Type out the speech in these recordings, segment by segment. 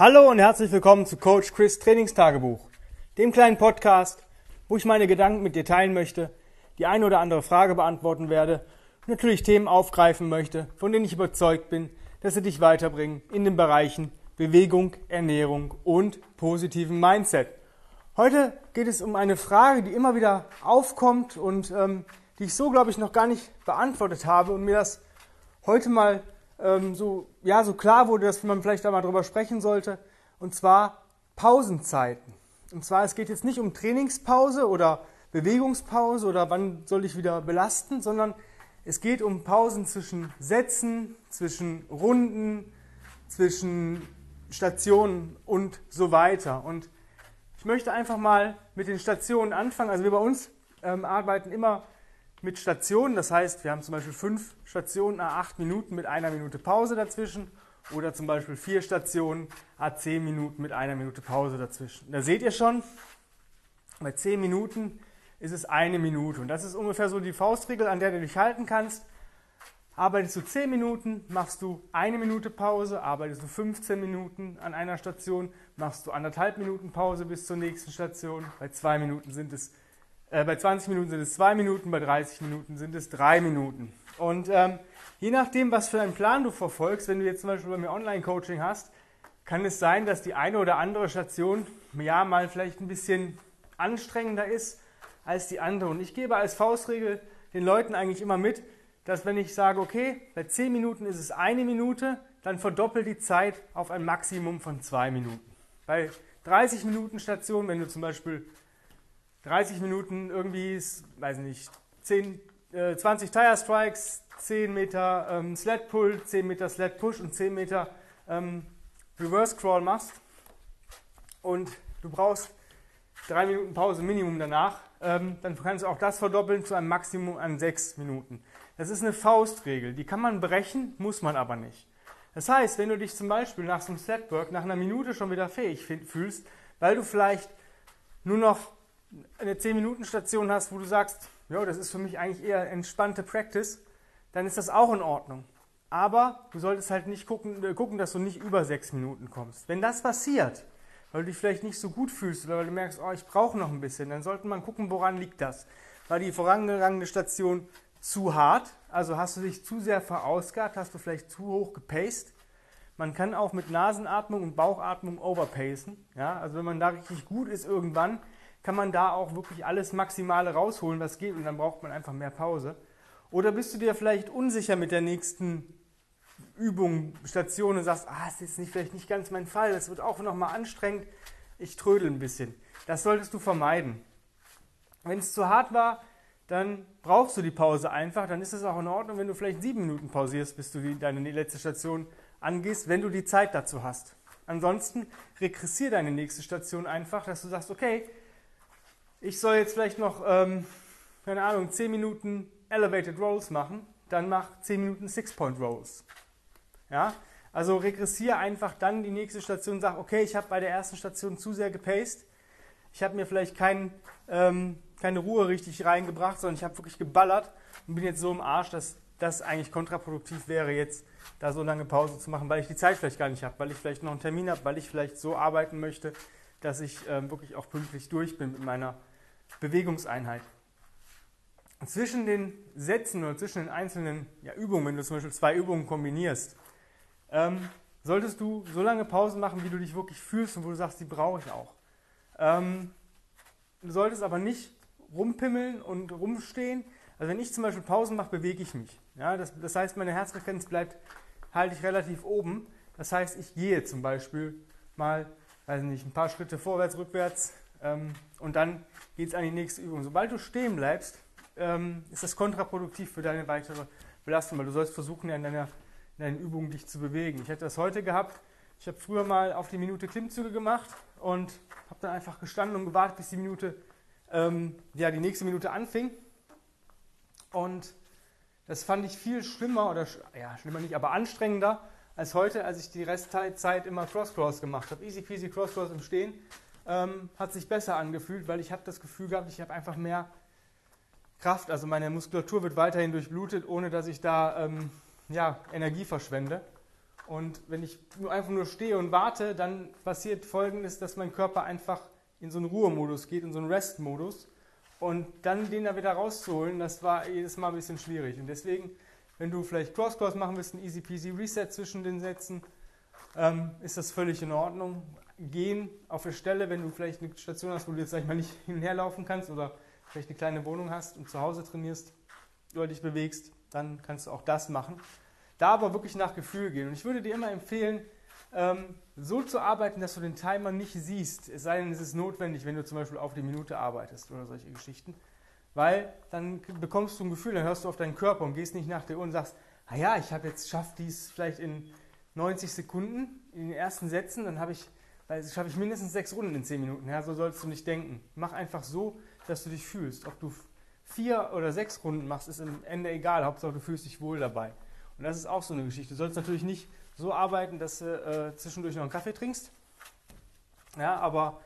Hallo und herzlich willkommen zu Coach Chris Trainingstagebuch, dem kleinen Podcast, wo ich meine Gedanken mit dir teilen möchte, die eine oder andere Frage beantworten werde natürlich Themen aufgreifen möchte, von denen ich überzeugt bin, dass sie dich weiterbringen in den Bereichen Bewegung, Ernährung und positiven Mindset. Heute geht es um eine Frage, die immer wieder aufkommt und ähm, die ich so, glaube ich, noch gar nicht beantwortet habe und mir das heute mal ähm, so, ja, so klar wurde, dass man vielleicht da mal drüber sprechen sollte. Und zwar Pausenzeiten. Und zwar, es geht jetzt nicht um Trainingspause oder Bewegungspause oder wann soll ich wieder belasten, sondern es geht um Pausen zwischen Sätzen, zwischen Runden, zwischen Stationen und so weiter. Und ich möchte einfach mal mit den Stationen anfangen. Also wir bei uns ähm, arbeiten immer mit Stationen. Das heißt, wir haben zum Beispiel fünf Stationen nach acht Minuten mit einer Minute Pause dazwischen oder zum Beispiel vier Stationen a zehn Minuten mit einer Minute Pause dazwischen. Da seht ihr schon, bei zehn Minuten ist es eine Minute und das ist ungefähr so die Faustregel, an der du dich halten kannst. Arbeitest du 10 Minuten, machst du eine Minute Pause, arbeitest du 15 Minuten an einer Station, machst du anderthalb Minuten Pause bis zur nächsten Station. Bei zwei Minuten sind es bei 20 Minuten sind es zwei Minuten, bei 30 Minuten sind es drei Minuten. Und ähm, je nachdem, was für einen Plan du verfolgst, wenn du jetzt zum Beispiel bei mir Online-Coaching hast, kann es sein, dass die eine oder andere Station ja mal vielleicht ein bisschen anstrengender ist als die andere. Und ich gebe als Faustregel den Leuten eigentlich immer mit, dass wenn ich sage, okay, bei 10 Minuten ist es eine Minute, dann verdoppel die Zeit auf ein Maximum von zwei Minuten. Bei 30 Minuten Station, wenn du zum Beispiel 30 Minuten irgendwie, weiß nicht, 10, äh, 20 Tire Strikes, 10 Meter ähm, Sled Pull, 10 Meter Sled Push und 10 Meter ähm, Reverse Crawl machst und du brauchst 3 Minuten Pause Minimum danach, ähm, dann kannst du auch das verdoppeln zu einem Maximum an 6 Minuten. Das ist eine Faustregel, die kann man brechen, muss man aber nicht. Das heißt, wenn du dich zum Beispiel nach so einem Setwork nach einer Minute schon wieder fähig fühlst, weil du vielleicht nur noch eine 10-Minuten-Station hast, wo du sagst, ja, das ist für mich eigentlich eher entspannte Practice, dann ist das auch in Ordnung. Aber du solltest halt nicht gucken, äh, gucken, dass du nicht über 6 Minuten kommst. Wenn das passiert, weil du dich vielleicht nicht so gut fühlst oder weil du merkst, oh, ich brauche noch ein bisschen, dann sollte man gucken, woran liegt das. War die vorangegangene Station zu hart, also hast du dich zu sehr verausgabt, hast du vielleicht zu hoch gepaced. Man kann auch mit Nasenatmung und Bauchatmung overpacen. Ja? Also wenn man da richtig gut ist irgendwann, kann man da auch wirklich alles Maximale rausholen, was geht und dann braucht man einfach mehr Pause. Oder bist du dir vielleicht unsicher mit der nächsten Übung, Station und sagst, ah, das ist nicht, vielleicht nicht ganz mein Fall, das wird auch nochmal anstrengend, ich trödel ein bisschen. Das solltest du vermeiden. Wenn es zu hart war, dann brauchst du die Pause einfach, dann ist es auch in Ordnung, wenn du vielleicht sieben Minuten pausierst, bis du die, deine letzte Station angehst, wenn du die Zeit dazu hast. Ansonsten regressier deine nächste Station einfach, dass du sagst, okay, ich soll jetzt vielleicht noch, ähm, keine Ahnung, 10 Minuten Elevated Rolls machen, dann mach 10 Minuten Six-Point Rolls. Ja? Also regressiere einfach dann die nächste Station und sag, okay, ich habe bei der ersten Station zu sehr gepaced. Ich habe mir vielleicht kein, ähm, keine Ruhe richtig reingebracht, sondern ich habe wirklich geballert und bin jetzt so im Arsch, dass das eigentlich kontraproduktiv wäre, jetzt da so lange Pause zu machen, weil ich die Zeit vielleicht gar nicht habe, weil ich vielleicht noch einen Termin habe, weil ich vielleicht so arbeiten möchte, dass ich ähm, wirklich auch pünktlich durch bin mit meiner Bewegungseinheit. Zwischen den Sätzen oder zwischen den einzelnen ja, Übungen, wenn du zum Beispiel zwei Übungen kombinierst, ähm, solltest du so lange Pausen machen, wie du dich wirklich fühlst und wo du sagst, die brauche ich auch. Ähm, du solltest aber nicht rumpimmeln und rumstehen. Also wenn ich zum Beispiel Pausen mache, bewege ich mich. Ja, das, das heißt, meine Herzfrequenz bleibt, halte ich relativ oben. Das heißt, ich gehe zum Beispiel mal, weiß nicht, ein paar Schritte vorwärts, rückwärts, ähm, und dann geht es an die nächste Übung. Sobald du stehen bleibst, ähm, ist das kontraproduktiv für deine weitere Belastung, weil du sollst versuchen, in deiner, in deinen Übungen dich zu bewegen. Ich hatte das heute gehabt. Ich habe früher mal auf die Minute Klimmzüge gemacht und habe dann einfach gestanden und gewartet, bis die Minute, ähm, ja, die nächste Minute anfing. Und das fand ich viel schlimmer, oder ja, schlimmer nicht, aber anstrengender als heute, als ich die Restzeit immer Cross-Cross gemacht habe. Easy peasy Cross-Cross im Stehen ähm, hat sich besser angefühlt, weil ich habe das Gefühl gehabt, ich habe einfach mehr Kraft, also meine Muskulatur wird weiterhin durchblutet, ohne dass ich da ähm, ja, Energie verschwende. Und wenn ich einfach nur stehe und warte, dann passiert folgendes, dass mein Körper einfach in so einen Ruhemodus geht, in so einen Rest-Modus. Und dann den da wieder rauszuholen, das war jedes Mal ein bisschen schwierig. Und deswegen, wenn du vielleicht Cross-Cross machen willst, ein easy peasy Reset zwischen den Sätzen, ähm, ist das völlig in Ordnung. Gehen auf der Stelle, wenn du vielleicht eine Station hast, wo du jetzt sag ich mal nicht hin und her laufen kannst oder vielleicht eine kleine Wohnung hast und zu Hause trainierst oder dich bewegst, dann kannst du auch das machen. Da aber wirklich nach Gefühl gehen. Und ich würde dir immer empfehlen, ähm, so zu arbeiten, dass du den Timer nicht siehst. Es sei denn, es ist notwendig, wenn du zum Beispiel auf die Minute arbeitest oder solche Geschichten. Weil dann bekommst du ein Gefühl, dann hörst du auf deinen Körper und gehst nicht nach der Uhr und sagst, ah ja, ich habe jetzt schafft dies vielleicht in 90 Sekunden in den ersten Sätzen, dann habe ich, weil schaffe ich mindestens sechs Runden in 10 Minuten. Ja, so sollst du nicht denken. Mach einfach so, dass du dich fühlst. Ob du vier oder sechs Runden machst, ist am Ende egal. Hauptsache du fühlst dich wohl dabei. Und das ist auch so eine Geschichte. Du sollst natürlich nicht so arbeiten, dass du äh, zwischendurch noch einen Kaffee trinkst. Ja, aber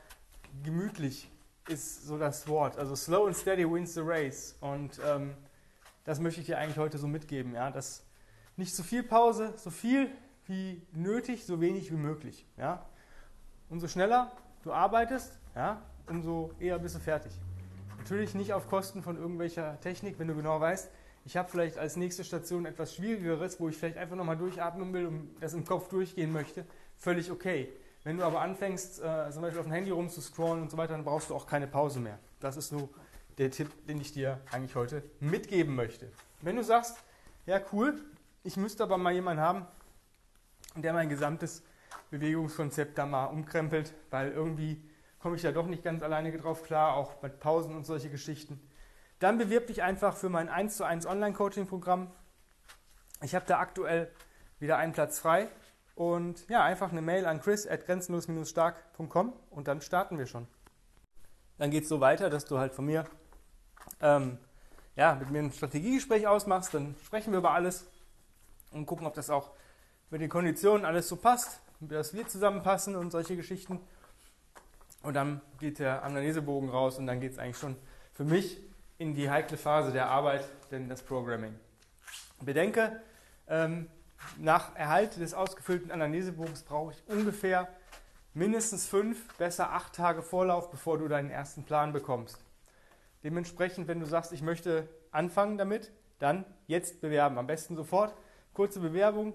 gemütlich ist so das Wort. Also slow and steady wins the race. Und ähm, das möchte ich dir eigentlich heute so mitgeben. Ja, dass nicht zu viel Pause, so viel wie nötig, so wenig wie möglich. Ja? Umso schneller du arbeitest, ja, umso eher bist du fertig. Natürlich nicht auf Kosten von irgendwelcher Technik, wenn du genau weißt, ich habe vielleicht als nächste Station etwas Schwierigeres, wo ich vielleicht einfach nochmal durchatmen will und das im Kopf durchgehen möchte, völlig okay. Wenn du aber anfängst, äh, zum Beispiel auf dem Handy rumzuscrollen und so weiter, dann brauchst du auch keine Pause mehr. Das ist so der Tipp, den ich dir eigentlich heute mitgeben möchte. Wenn du sagst, ja cool, ich müsste aber mal jemanden haben, der mein gesamtes Bewegungskonzept da mal umkrempelt, weil irgendwie komme ich ja doch nicht ganz alleine drauf klar, auch mit Pausen und solche Geschichten. Dann bewirb dich einfach für mein 1 zu 1 Online-Coaching-Programm. Ich habe da aktuell wieder einen Platz frei. Und ja, einfach eine Mail an chris at grenzenlos-stark.com und dann starten wir schon. Dann geht es so weiter, dass du halt von mir ähm, ja, mit mir ein Strategiegespräch ausmachst. Dann sprechen wir über alles und gucken, ob das auch mit den Konditionen alles so passt, dass wir zusammenpassen und solche Geschichten. Und dann geht der Analysebogen raus und dann geht es eigentlich schon für mich in die heikle Phase der Arbeit, denn das Programming. Bedenke, ähm, nach Erhalt des ausgefüllten Analysebogens brauche ich ungefähr mindestens fünf, besser acht Tage Vorlauf, bevor du deinen ersten Plan bekommst. Dementsprechend, wenn du sagst, ich möchte anfangen damit, dann jetzt bewerben. Am besten sofort. Kurze Bewerbung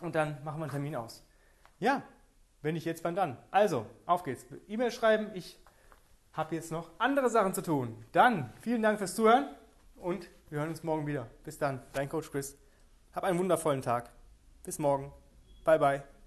und dann machen wir einen Termin aus. Ja, wenn nicht jetzt, wann dann? Also, auf geht's. E-Mail schreiben, ich habe jetzt noch andere Sachen zu tun. Dann vielen Dank fürs Zuhören und wir hören uns morgen wieder. Bis dann, dein Coach Chris. Hab einen wundervollen Tag. Bis morgen. Bye bye.